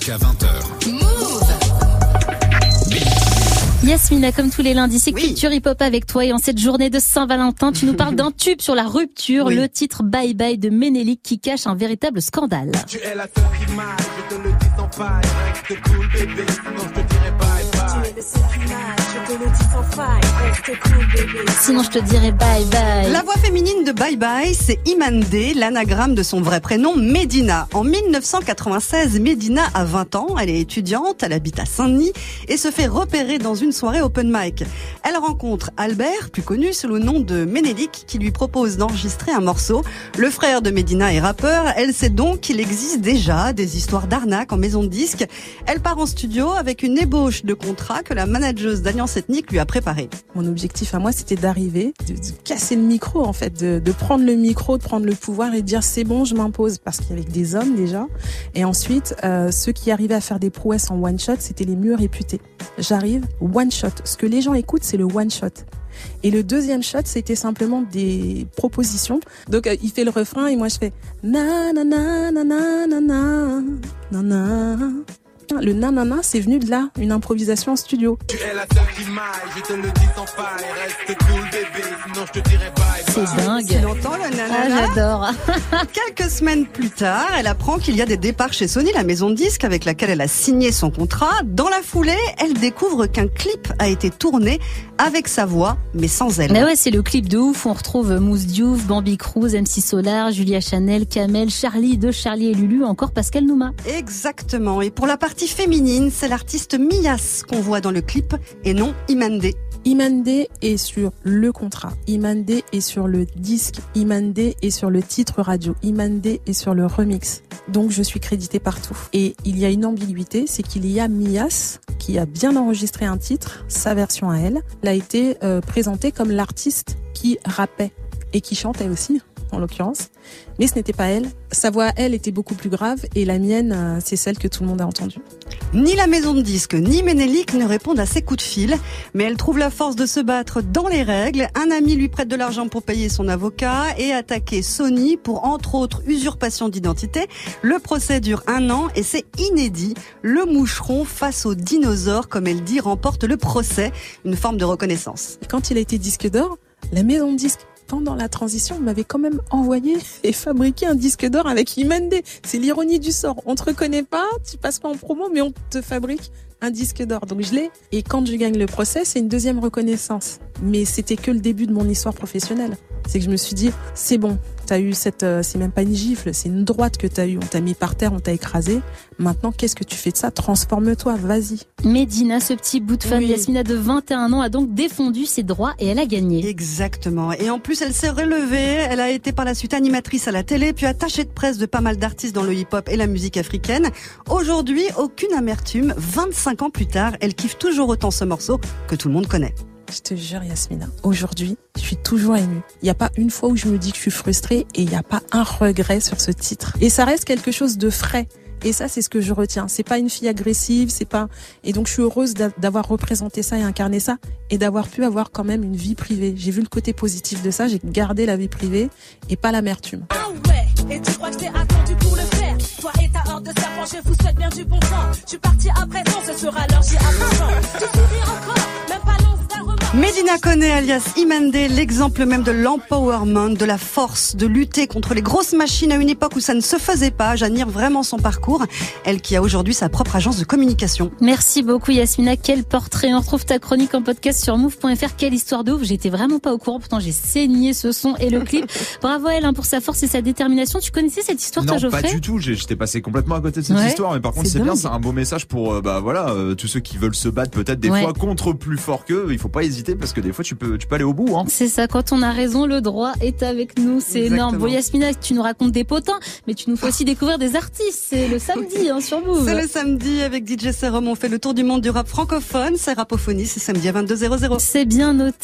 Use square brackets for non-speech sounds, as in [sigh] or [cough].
jusqu'à 20h. Yasmina, comme tous les lundis, c'est Culture Hip Hop avec toi et en cette journée de Saint-Valentin, tu nous parles d'un tube sur la rupture, le titre Bye Bye de Ménélique qui cache un véritable scandale. Tu es la seule qui m'aille, je te le dis sans faille, reste cool bébé, Sinon je te bye bye. La voix féminine de Bye Bye, c'est Imande, l'anagramme de son vrai prénom Medina. En 1996, Medina a 20 ans, elle est étudiante, elle habite à Saint-Denis et se fait repérer dans une soirée open mic. Elle rencontre Albert, plus connu sous le nom de Ménélique, qui lui propose d'enregistrer un morceau. Le frère de Medina est rappeur, elle sait donc qu'il existe déjà des histoires d'arnaque en maison de disques. Elle part en studio avec une ébauche de contrat que la manageuse d'Alliance Ethnique lui a préparé. Mon objectif à moi, c'était d'arriver, de, casser le micro en fait, de, prendre le micro, de prendre le pouvoir et de dire c'est bon, je m'impose parce qu'il y avait des hommes déjà. Et ensuite, euh, ceux qui arrivaient à faire des prouesses en one shot, c'était les mieux réputés. J'arrive, one shot. Ce que les gens écoutent, c'est le one shot. Et le deuxième shot, c'était simplement des propositions. Donc euh, il fait le refrain et moi je fais na na na na na na na na. Le nanana, c'est venu de là, une improvisation en studio. Tu es la seule qui m'aille, je te le dis sans faille, reste cool bébé, sinon je te dirai bye bye. C'est dingue. C'est longtemps le nanana. Ah, j'adore. [laughs] Quelques semaines plus tard, elle apprend qu'il y a des départs chez Sony, la maison de disques avec laquelle elle a signé son contrat. Dans la foulée, elle découvre qu'un clip a été tourné avec sa voix, mais sans elle. Mais ouais, c'est le clip de ouf. On retrouve Mousse Diouf, Bambi Cruz, MC Solar, Julia Chanel, Kamel, Charlie de Charlie et Lulu, encore Pascal Nouma. Exactement. Et pour la partie féminine, c'est l'artiste Mias qu'on voit dans le clip et non Imande. Imande est sur le contrat, Imande est sur le disque, Imande est sur le titre radio, Imande est sur le remix. Donc je suis crédité partout. Et il y a une ambiguïté, c'est qu'il y a Mias qui a bien enregistré un titre, sa version à elle, l'a été euh, présentée comme l'artiste qui rappait et qui chantait aussi en l'occurrence. Mais ce n'était pas elle. Sa voix, elle, était beaucoup plus grave et la mienne, c'est celle que tout le monde a entendue. Ni la maison de disques, ni Ménélique ne répondent à ses coups de fil, mais elle trouve la force de se battre dans les règles. Un ami lui prête de l'argent pour payer son avocat et attaquer Sony pour, entre autres, usurpation d'identité. Le procès dure un an et c'est inédit. Le moucheron face au dinosaure, comme elle dit, remporte le procès, une forme de reconnaissance. Quand il a été disque d'or, la maison de disques pendant la transition, on m'avait quand même envoyé [laughs] et fabriqué un disque d'or avec Imende. C'est l'ironie du sort. On te reconnaît pas, tu passes pas en promo, mais on te fabrique un disque d'or. Donc je l'ai. Et quand je gagne le procès, c'est une deuxième reconnaissance. Mais c'était que le début de mon histoire professionnelle. C'est que je me suis dit, c'est bon, t'as eu cette, euh, c'est même pas une gifle, c'est une droite que t'as eu. On t'a mis par terre, on t'a écrasé. Maintenant, qu'est-ce que tu fais de ça? Transforme-toi, vas-y. Médina, ce petit bout de femme, oui. Yasmina de 21 ans, a donc défendu ses droits et elle a gagné. Exactement. Et en plus, elle s'est relevée. Elle a été par la suite animatrice à la télé, puis attachée de presse de pas mal d'artistes dans le hip-hop et la musique africaine. Aujourd'hui, aucune amertume. 25 ans plus tard, elle kiffe toujours autant ce morceau que tout le monde connaît. Je te jure, Yasmina, aujourd'hui, je suis toujours émue. Il n'y a pas une fois où je me dis que je suis frustrée et il n'y a pas un regret sur ce titre. Et ça reste quelque chose de frais. Et ça, c'est ce que je retiens. C'est pas une fille agressive, c'est pas. Et donc, je suis heureuse d'avoir représenté ça et incarné ça, et d'avoir pu avoir quand même une vie privée. J'ai vu le côté positif de ça. J'ai gardé la vie privée et pas l'amertume. Ah Toi et ta horde de serpents, je vous souhaite bien du bon temps. Je suis parti à présent, ce sera l'heure, j'y apprends. Tu souris encore, même pas l'once d'un remarque. Medina connaît alias Imande, l'exemple même de l'empowerment, de la force, de lutter contre les grosses machines à une époque où ça ne se faisait pas. J'admire vraiment son parcours. Elle qui a aujourd'hui sa propre agence de communication. Merci beaucoup Yasmina. Quel portrait. On retrouve ta chronique en podcast sur move.fr. Quelle histoire de ouf. J'étais vraiment pas au courant. Pourtant, j'ai saigné ce son et le clip. [laughs] Bravo à elle hein, pour sa force et sa détermination. Tu connaissais cette histoire, non, toi, Geoffrey? pas du tout. J'étais passé complètement à côté de cette Ouais. histoire. Mais par contre, C'est bien. C'est un beau message pour, euh, bah voilà, euh, tous ceux qui veulent se battre peut-être des Ouais. fois contre plus fort qu'eux. Il faut pas hésiter parce que des fois, tu peux, tu peux aller au bout. Hein. C'est ça, quand on a raison, le droit est avec nous. C'est énorme. Bon, Yasmina, tu nous racontes des potins, mais tu nous fais aussi découvrir des artistes. C'est le samedi hein, sur Move. C'est le samedi avec DJ Serum. On fait le tour du monde du rap francophone. C'est Rapophonies. C'est samedi à 22h00. C'est bien noté.